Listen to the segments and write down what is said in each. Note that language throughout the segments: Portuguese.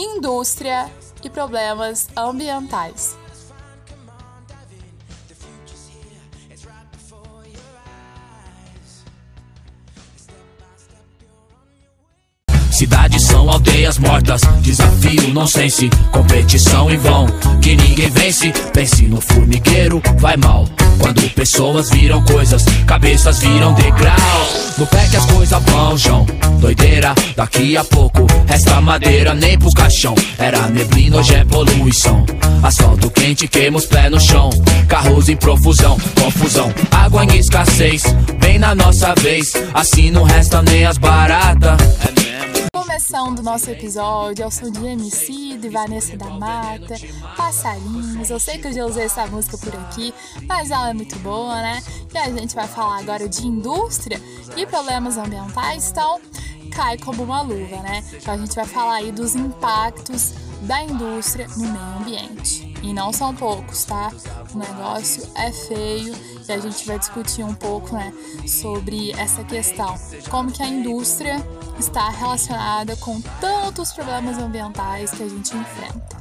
indústria e problemas ambientais. Cidades são aldeias mortas, desafio nonsense, competição em vão, que ninguém vence. Pense no formigueiro, vai mal. Quando pessoas viram coisas, cabeças viram degrau. No pé que as coisas vão, João. Doideira, daqui a pouco resta madeira nem pro caixão. Era neblina, hoje é poluição. Asfalto quente, queima os pés no chão. Carros em profusão, confusão. Água em escassez, bem na nossa vez. Assim não resta nem as baratas. Começando o nosso episódio, eu sou de MC, de Vanessa da Mata, Passarinhos. Eu sei que eu já usei essa música por aqui, mas ela é muito boa, né? E a gente vai falar agora de indústria e problemas ambientais, então cai como uma luva, né? Então a gente vai falar aí dos impactos da indústria no meio ambiente. E não são poucos, tá? O negócio é feio e a gente vai discutir um pouco, né, sobre essa questão. Como que a indústria está relacionada com tantos problemas ambientais que a gente enfrenta.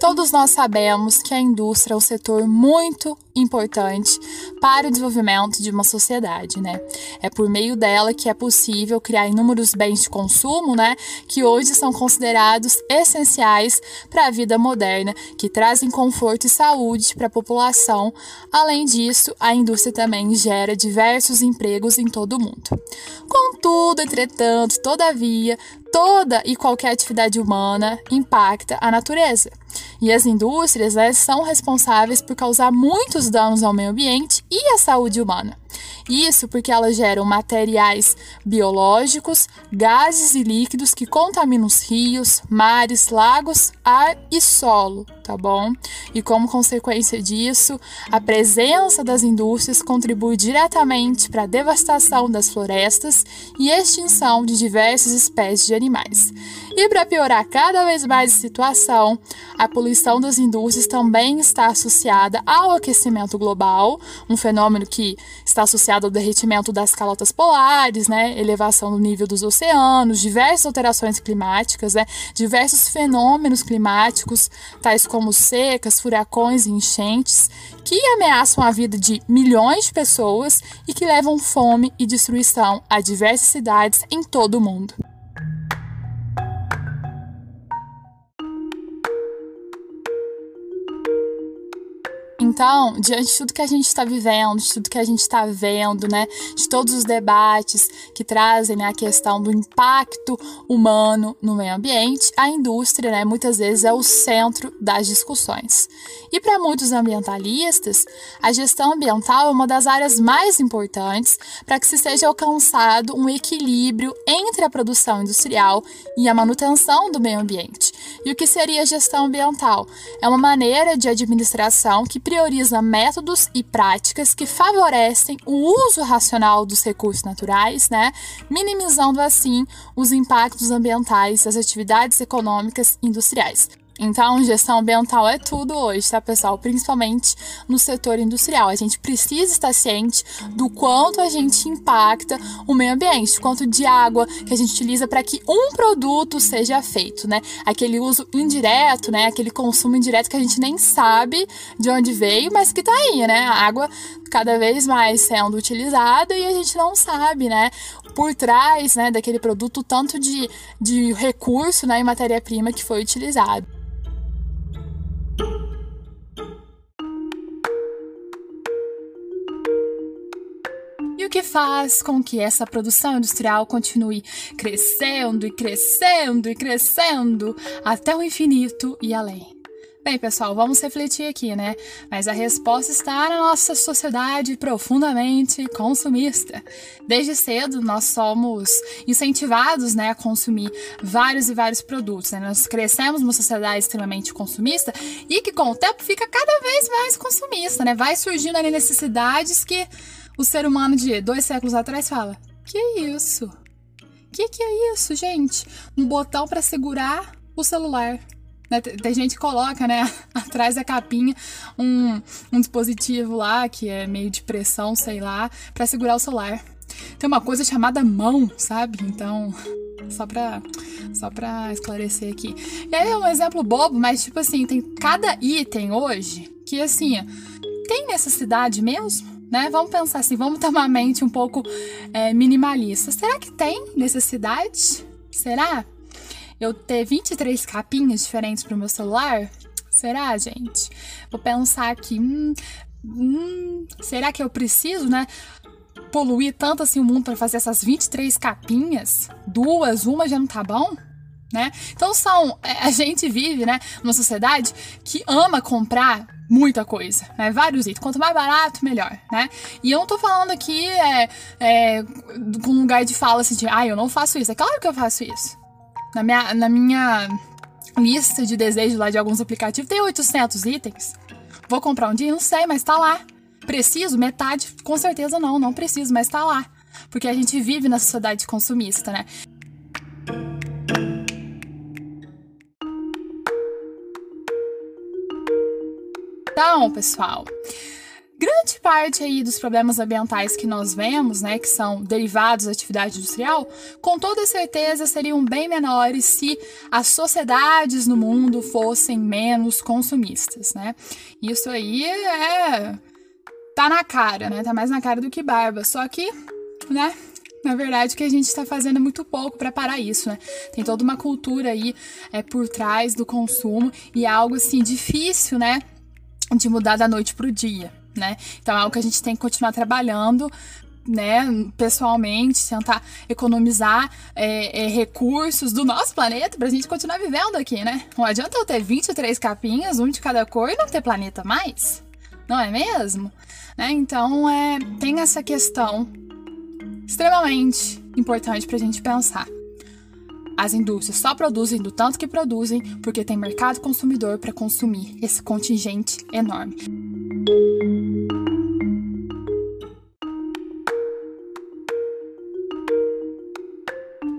Todos nós sabemos que a indústria é um setor muito importante para o desenvolvimento de uma sociedade, né? É por meio dela que é possível criar inúmeros bens de consumo, né, que hoje são considerados essenciais para a vida moderna, que trazem conforto e saúde para a população. Além disso, a indústria também gera diversos empregos em todo o mundo. Contudo, entretanto, todavia, toda e qualquer atividade humana impacta a natureza. E as indústrias né, são responsáveis por causar muitos danos ao meio ambiente e à saúde humana. Isso porque elas geram materiais biológicos, gases e líquidos que contaminam os rios, mares, lagos, ar e solo, tá bom? E como consequência disso, a presença das indústrias contribui diretamente para a devastação das florestas e extinção de diversas espécies de animais. E para piorar cada vez mais a situação, a poluição das indústrias também está associada ao aquecimento global, um fenômeno que está associado ao derretimento das calotas polares, né, elevação do nível dos oceanos, diversas alterações climáticas, né, diversos fenômenos climáticos, tais como secas, furacões e enchentes, que ameaçam a vida de milhões de pessoas e que levam fome e destruição a diversas cidades em todo o mundo. Então, diante de tudo que a gente está vivendo, de tudo que a gente está vendo, né, de todos os debates que trazem né, a questão do impacto humano no meio ambiente, a indústria, né, muitas vezes é o centro das discussões. E para muitos ambientalistas, a gestão ambiental é uma das áreas mais importantes para que se seja alcançado um equilíbrio entre a produção industrial e a manutenção do meio ambiente. E o que seria a gestão ambiental? É uma maneira de administração que prioriza métodos e práticas que favorecem o uso racional dos recursos naturais, né, minimizando assim os impactos ambientais das atividades econômicas industriais. Então, gestão ambiental é tudo hoje, tá, pessoal? Principalmente no setor industrial. A gente precisa estar ciente do quanto a gente impacta o meio ambiente, quanto de água que a gente utiliza para que um produto seja feito, né? Aquele uso indireto, né? Aquele consumo indireto que a gente nem sabe de onde veio, mas que tá aí, né? A água cada vez mais sendo utilizada e a gente não sabe, né? Por trás, né, daquele produto, tanto de, de recurso, né, e matéria-prima que foi utilizado. Que faz com que essa produção industrial continue crescendo e crescendo e crescendo até o infinito e além. Bem, pessoal, vamos refletir aqui, né? Mas a resposta está na nossa sociedade profundamente consumista. Desde cedo, nós somos incentivados né, a consumir vários e vários produtos. Né? Nós crescemos numa sociedade extremamente consumista e que, com o tempo, fica cada vez mais consumista, né? Vai surgindo ali necessidades que o ser humano de dois séculos atrás fala: Que isso? Que que é isso, gente? Um botão para segurar o celular. Né? Tem gente que coloca, né, atrás da capinha um, um dispositivo lá que é meio de pressão, sei lá, para segurar o celular. Tem uma coisa chamada mão, sabe? Então, só pra, só pra esclarecer aqui. E aí é um exemplo bobo, mas tipo assim, tem cada item hoje que assim, tem necessidade mesmo? Né? Vamos pensar assim, vamos ter uma mente um pouco é, minimalista. Será que tem necessidade? Será? eu ter 23 capinhas diferentes para o meu celular? Será, gente? Vou pensar aqui, hum, hum, será que eu preciso, né? Poluir tanto assim o mundo para fazer essas 23 capinhas? Duas, uma já não tá bom? Né? Então são, é, a gente vive, né, numa sociedade que ama comprar muita coisa, né? Vários itens. Quanto mais barato, melhor, né? E eu não tô falando aqui é, é, com um lugar de fala assim de, ah, eu não faço isso. É claro que eu faço isso. Na minha, na minha lista de desejos lá de alguns aplicativos tem 800 itens. Vou comprar um dia? Não sei, mas tá lá. Preciso? Metade? Com certeza não, não preciso, mas tá lá. Porque a gente vive na sociedade consumista, né? Então, pessoal, grande parte aí dos problemas ambientais que nós vemos, né, que são derivados da atividade industrial, com toda certeza seriam bem menores se as sociedades no mundo fossem menos consumistas, né? Isso aí é tá na cara, né? Tá mais na cara do que barba. Só que, né, na verdade, o que a gente está fazendo é muito pouco para parar isso, né? Tem toda uma cultura aí é, por trás do consumo e é algo assim difícil, né? De mudar da noite pro dia né? Então é algo que a gente tem que continuar trabalhando né, pessoalmente, tentar economizar é, é, recursos do nosso planeta pra gente continuar vivendo aqui, né? Não adianta eu ter 23 capinhas, um de cada cor, e não ter planeta mais. Não é mesmo? Né? Então, é, tem essa questão extremamente importante pra gente pensar. As indústrias só produzem do tanto que produzem porque tem mercado consumidor para consumir esse contingente enorme.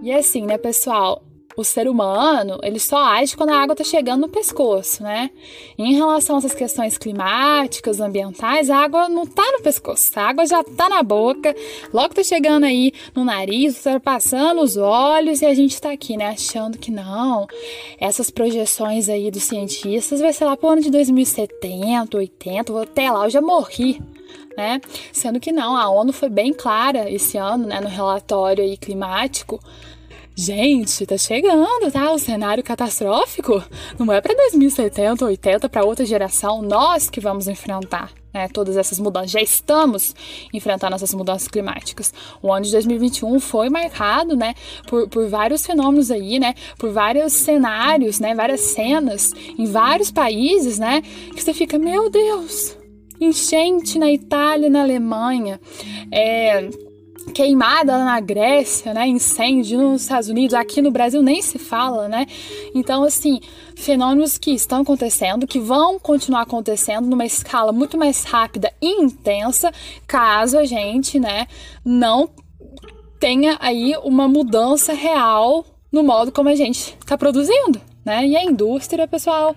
E assim, né, pessoal? O ser humano, ele só age quando a água está chegando no pescoço, né? Em relação a essas questões climáticas, ambientais, a água não está no pescoço, a água já está na boca, logo está chegando aí no nariz, está passando os olhos e a gente está aqui, né, achando que não. Essas projeções aí dos cientistas vai ser lá pro ano de 2070, 80, vou até lá, eu já morri né? Sendo que não, a ONU foi bem clara esse ano, né, no relatório aí climático, Gente, tá chegando, tá? O cenário catastrófico não é para 2070, 80, para outra geração, nós que vamos enfrentar. Né, todas essas mudanças, já estamos enfrentando essas mudanças climáticas. O ano de 2021 foi marcado, né, por, por vários fenômenos aí, né, por vários cenários, né, várias cenas em vários países, né, que você fica, meu Deus, enchente na Itália, na Alemanha, é, queimada na Grécia, né? Incêndio nos Estados Unidos, aqui no Brasil nem se fala, né? Então, assim, fenômenos que estão acontecendo, que vão continuar acontecendo numa escala muito mais rápida e intensa, caso a gente, né, não tenha aí uma mudança real no modo como a gente está produzindo. Né? E a indústria, pessoal,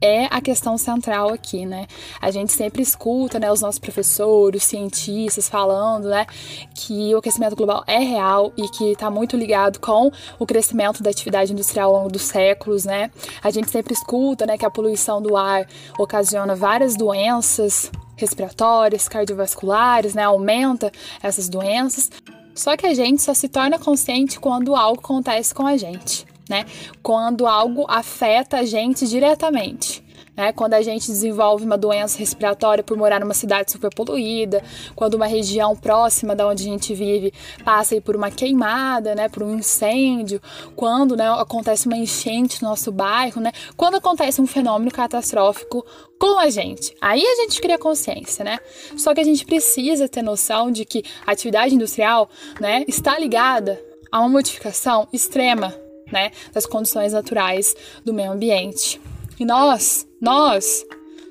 é a questão central aqui, né? A gente sempre escuta, né, os nossos professores, cientistas falando, né, que o aquecimento global é real e que está muito ligado com o crescimento da atividade industrial ao longo dos séculos, né? A gente sempre escuta, né, que a poluição do ar ocasiona várias doenças respiratórias, cardiovasculares, né? Aumenta essas doenças. Só que a gente só se torna consciente quando algo acontece com a gente né? Quando algo afeta a gente diretamente. Né? Quando a gente desenvolve uma doença respiratória por morar numa cidade superpoluída, quando uma região próxima da onde a gente vive passa por uma queimada, né? por um incêndio, quando né, acontece uma enchente no nosso bairro, né? quando acontece um fenômeno catastrófico com a gente. Aí a gente cria consciência, né? Só que a gente precisa ter noção de que a atividade industrial né, está ligada a uma modificação extrema né, das condições naturais do meio ambiente. E nós, nós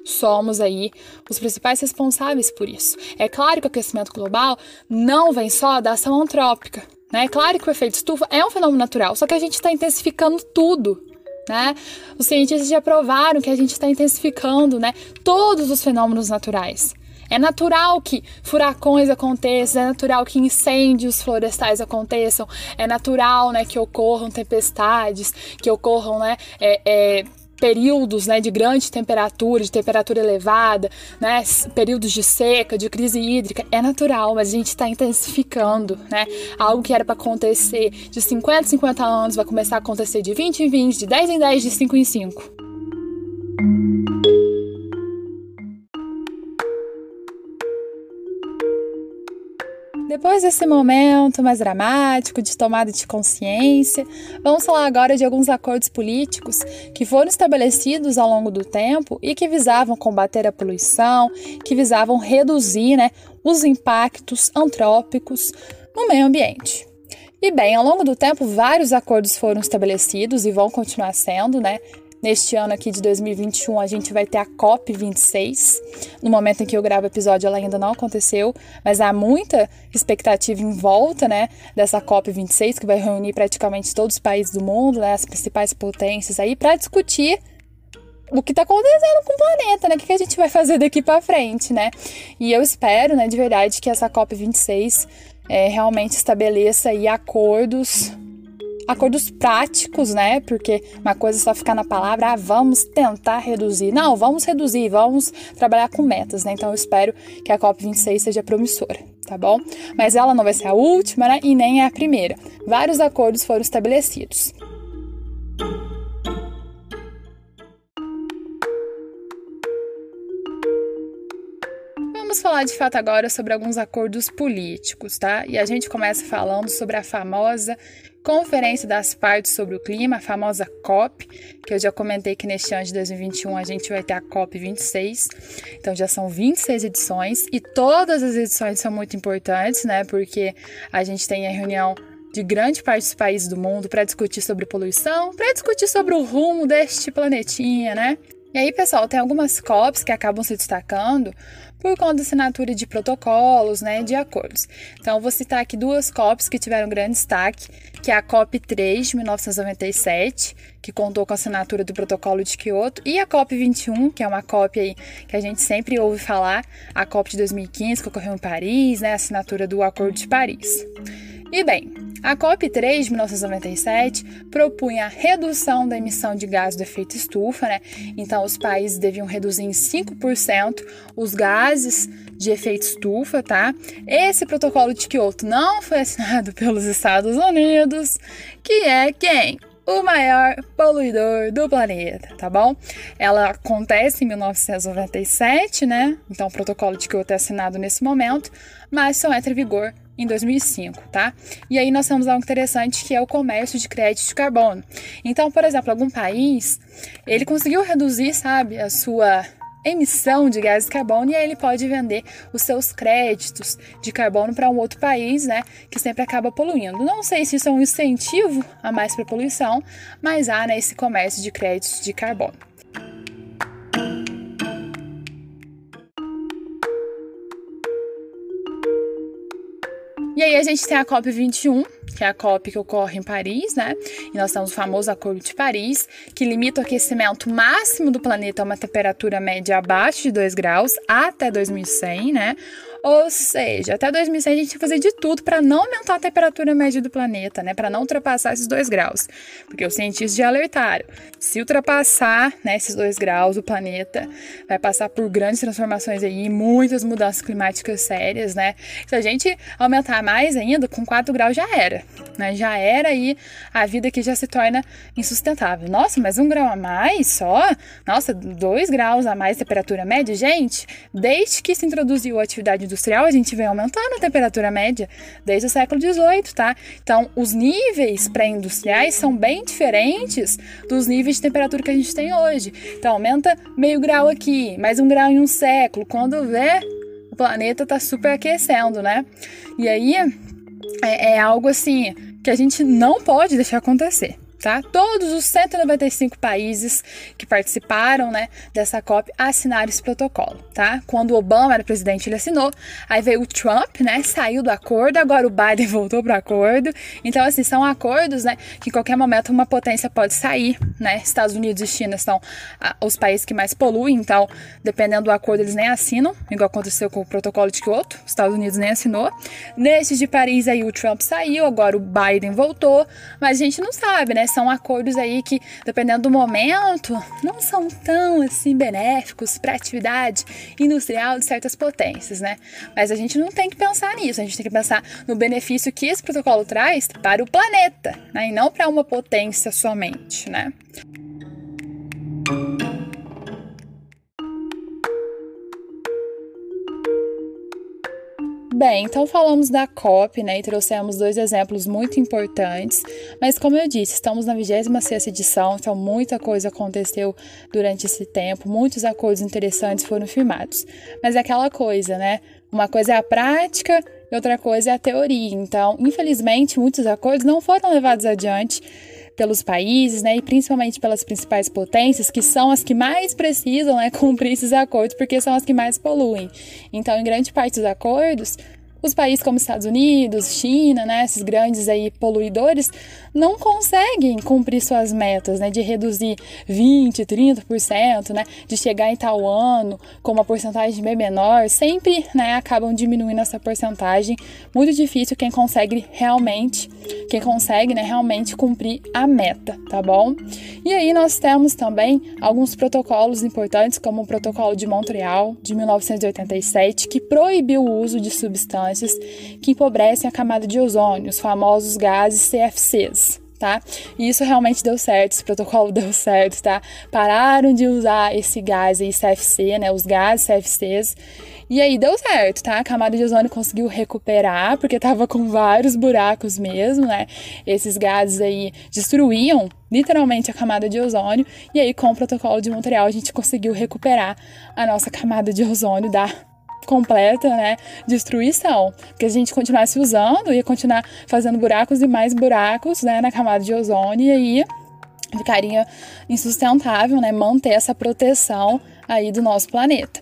somos aí os principais responsáveis por isso. É claro que o aquecimento global não vem só da ação antrópica, né? É claro que o efeito estufa é um fenômeno natural, só que a gente está intensificando tudo Né? Os cientistas já provaram que a gente está intensificando né, todos os fenômenos naturais. É natural que furacões aconteçam, é natural que incêndios florestais aconteçam, é natural né, que ocorram tempestades, que ocorram né, é, é, períodos né, de grande temperatura, de temperatura elevada, né, períodos de seca, de crise hídrica, é natural, mas a gente está intensificando. Né? Algo que era para acontecer de 50 em 50 anos vai começar a acontecer de 20 em 20, de 10 em 10, de 5 em 5. Depois desse momento mais dramático de tomada de consciência, vamos falar agora de alguns acordos políticos que foram estabelecidos ao longo do tempo e que visavam combater a poluição, que visavam reduzir né, os impactos antrópicos no meio ambiente. E bem, ao longo do tempo, vários acordos foram estabelecidos e vão continuar sendo, né? Neste ano aqui de 2021, a gente vai ter a COP26. No momento em que eu gravo o episódio, ela ainda não aconteceu, mas há muita expectativa em volta, né, dessa COP26, que vai reunir praticamente todos os países do mundo, né, as principais potências aí, para discutir o que está acontecendo com o planeta, né? O que a gente vai fazer daqui para frente, né? E eu espero, né, de verdade, que essa COP26 é, realmente estabeleça aí acordos acordos práticos, né? Porque uma coisa é só ficar na palavra, ah, vamos tentar reduzir. Não, vamos reduzir, vamos trabalhar com metas, né? Então eu espero que a COP26 seja promissora, tá bom? Mas ela não vai ser a última, né? E nem a primeira. Vários acordos foram estabelecidos. Falar de fato agora sobre alguns acordos políticos, tá? E a gente começa falando sobre a famosa Conferência das Partes sobre o Clima, a famosa COP, que eu já comentei que neste ano de 2021 a gente vai ter a COP 26. Então já são 26 edições e todas as edições são muito importantes, né? Porque a gente tem a reunião de grande parte dos países do mundo para discutir sobre poluição, para discutir sobre o rumo deste planetinha, né? E aí, pessoal, tem algumas COPs que acabam se destacando por conta da assinatura de protocolos, né, de acordos. Então, vou citar aqui duas COPs que tiveram grande destaque, que é a COP 3 de 1997, que contou com a assinatura do protocolo de Kyoto, e a COP 21, que é uma COP aí que a gente sempre ouve falar, a COP de 2015 que ocorreu em Paris, né, a assinatura do Acordo de Paris. E bem, a COP3 de 1997 propunha a redução da emissão de gás do efeito estufa, né? Então os países deviam reduzir em 5% os gases de efeito estufa, tá? Esse protocolo de Kyoto não foi assinado pelos Estados Unidos, que é quem? o maior poluidor do planeta, tá bom? Ela acontece em 1997, né? Então o protocolo de Kyoto é assinado nesse momento, mas só entra em vigor em 2005, tá? E aí nós temos algo interessante que é o comércio de crédito de carbono. Então, por exemplo, algum país, ele conseguiu reduzir, sabe, a sua emissão de gás de carbono e aí ele pode vender os seus créditos de carbono para um outro país, né, que sempre acaba poluindo. Não sei se isso é um incentivo a mais para poluição, mas há né, esse comércio de créditos de carbono. E aí a gente tem a COP21, que é a COP que ocorre em Paris, né? E nós temos o famoso Acordo de Paris, que limita o aquecimento máximo do planeta a uma temperatura média abaixo de 2 graus até 2100, né? Ou seja, até 2100 a gente tem que fazer de tudo para não aumentar a temperatura média do planeta, né? Para não ultrapassar esses 2 graus. Porque os cientistas já alertaram: se ultrapassar né, esses 2 graus, o planeta vai passar por grandes transformações aí, muitas mudanças climáticas sérias, né? Se a gente aumentar mais ainda, com 4 graus já era, né? Já era aí a vida que já se torna insustentável. Nossa, mas um grau a mais só? Nossa, 2 graus a mais temperatura média? Gente, desde que se introduziu a atividade industrial, a gente vem aumentando a temperatura média desde o século XVIII, tá? Então, os níveis pré-industriais são bem diferentes dos níveis de temperatura que a gente tem hoje. Então, aumenta meio grau aqui, mais um grau em um século. Quando vê, o planeta tá super aquecendo, né? E aí, é, é algo assim que a gente não pode deixar acontecer tá? Todos os 195 países que participaram, né, dessa COP assinaram esse protocolo, tá? Quando o Obama era presidente, ele assinou. Aí veio o Trump, né, saiu do acordo, agora o Biden voltou pro acordo. Então, assim, são acordos, né, que em qualquer momento uma potência pode sair, né? Estados Unidos e China são ah, os países que mais poluem, então, dependendo do acordo, eles nem assinam, igual aconteceu com o protocolo de Kyoto, os Estados Unidos nem assinou. Nesse de Paris aí o Trump saiu, agora o Biden voltou, mas a gente não sabe, né? São acordos aí que, dependendo do momento, não são tão assim benéficos para a atividade industrial de certas potências, né? Mas a gente não tem que pensar nisso, a gente tem que pensar no benefício que esse protocolo traz para o planeta, né? E não para uma potência somente, né? Bem, então falamos da COP, né, e trouxemos dois exemplos muito importantes, mas como eu disse, estamos na 26ª edição, então muita coisa aconteceu durante esse tempo, muitos acordos interessantes foram firmados. Mas é aquela coisa, né, uma coisa é a prática e outra coisa é a teoria. Então, infelizmente, muitos acordos não foram levados adiante pelos países, né, e principalmente pelas principais potências, que são as que mais precisam né, cumprir esses acordos, porque são as que mais poluem. Então, em grande parte dos acordos, os países como Estados Unidos, China, né, esses grandes aí poluidores, não conseguem cumprir suas metas, né, de reduzir 20, 30%, né, de chegar em tal ano com uma porcentagem bem menor, sempre, né, acabam diminuindo essa porcentagem. Muito difícil quem consegue realmente, quem consegue, né, realmente cumprir a meta, tá bom? E aí nós temos também alguns protocolos importantes, como o Protocolo de Montreal de 1987, que proibiu o uso de substâncias que empobrecem a camada de ozônio, os famosos gases CFCs tá? E isso realmente deu certo, esse protocolo deu certo, tá? Pararam de usar esse gás aí, CFC, né? Os gases CFCs. E aí deu certo, tá? A camada de ozônio conseguiu recuperar, porque tava com vários buracos mesmo, né? Esses gases aí destruíam literalmente a camada de ozônio. E aí, com o protocolo de Montreal, a gente conseguiu recuperar a nossa camada de ozônio da completa, né, destruição. Porque a gente continuasse usando, ia continuar fazendo buracos e mais buracos, né, na camada de ozônio e aí ficaria insustentável, né, manter essa proteção aí do nosso planeta.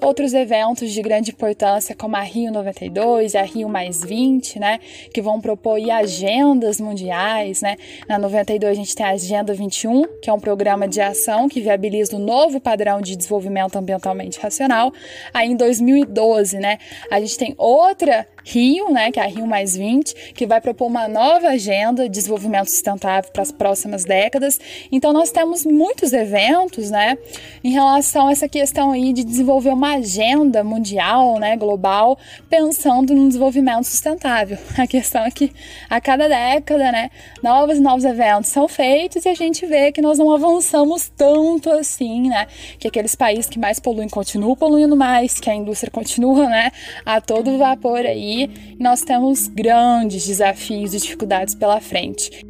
Outros eventos de grande importância, como a Rio 92 e a Rio Mais 20, né, que vão propor agendas mundiais, né. Na 92 a gente tem a Agenda 21, que é um programa de ação que viabiliza o novo padrão de desenvolvimento ambientalmente racional. Aí em 2012, né, a gente tem outra Rio, né, que é a Rio Mais 20, que vai propor uma nova agenda de desenvolvimento sustentável para as próximas décadas. Então nós temos muitos eventos, né, em relação a essa questão aí de desenvolver uma agenda mundial, né, global, pensando no desenvolvimento sustentável. A questão é que a cada década, né, novos e novos eventos são feitos e a gente vê que nós não avançamos tanto assim, né, que aqueles países que mais poluem continuam poluindo mais, que a indústria continua, né, a todo vapor aí e nós temos grandes desafios e dificuldades pela frente.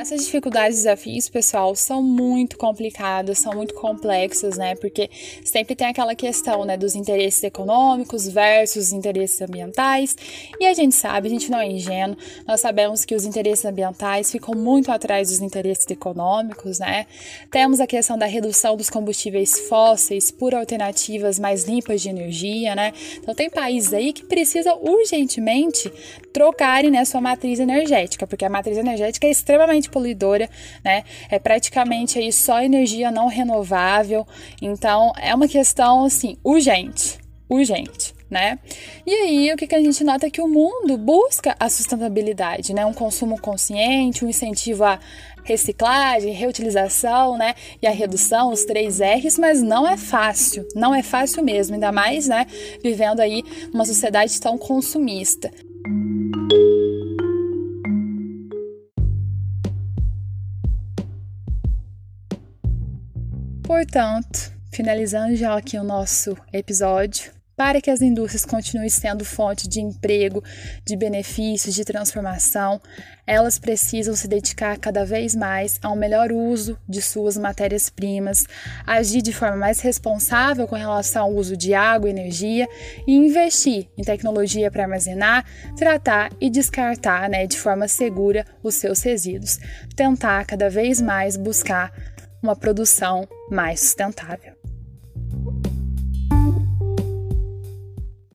Essas dificuldades e desafios, pessoal, são muito complicadas, são muito complexas, né? Porque sempre tem aquela questão, né, dos interesses econômicos versus os interesses ambientais. E a gente sabe, a gente não é ingênuo, nós sabemos que os interesses ambientais ficam muito atrás dos interesses econômicos, né? Temos a questão da redução dos combustíveis fósseis por alternativas mais limpas de energia, né? Então tem países aí que precisam urgentemente trocarem né, sua matriz energética, porque a matriz energética é extremamente poluidora, né? É praticamente aí só energia não renovável. Então é uma questão assim urgente, urgente. Né? E aí, o que, que a gente nota é que o mundo busca a sustentabilidade, né? Um consumo consciente, um incentivo à reciclagem, reutilização, né? E a redução, os três R's, mas não é fácil, não é fácil mesmo, ainda mais, né? Vivendo aí numa sociedade tão consumista. Portanto, finalizando já aqui o nosso episódio, para que as indústrias continuem sendo fonte de emprego, de benefícios, de transformação, elas precisam se dedicar cada vez mais ao melhor uso de suas matérias-primas, agir de forma mais responsável com relação ao uso de água e energia e investir em tecnologia para armazenar, tratar e descartar né, de forma segura os seus resíduos. Tentar cada vez mais buscar uma produção mais sustentável.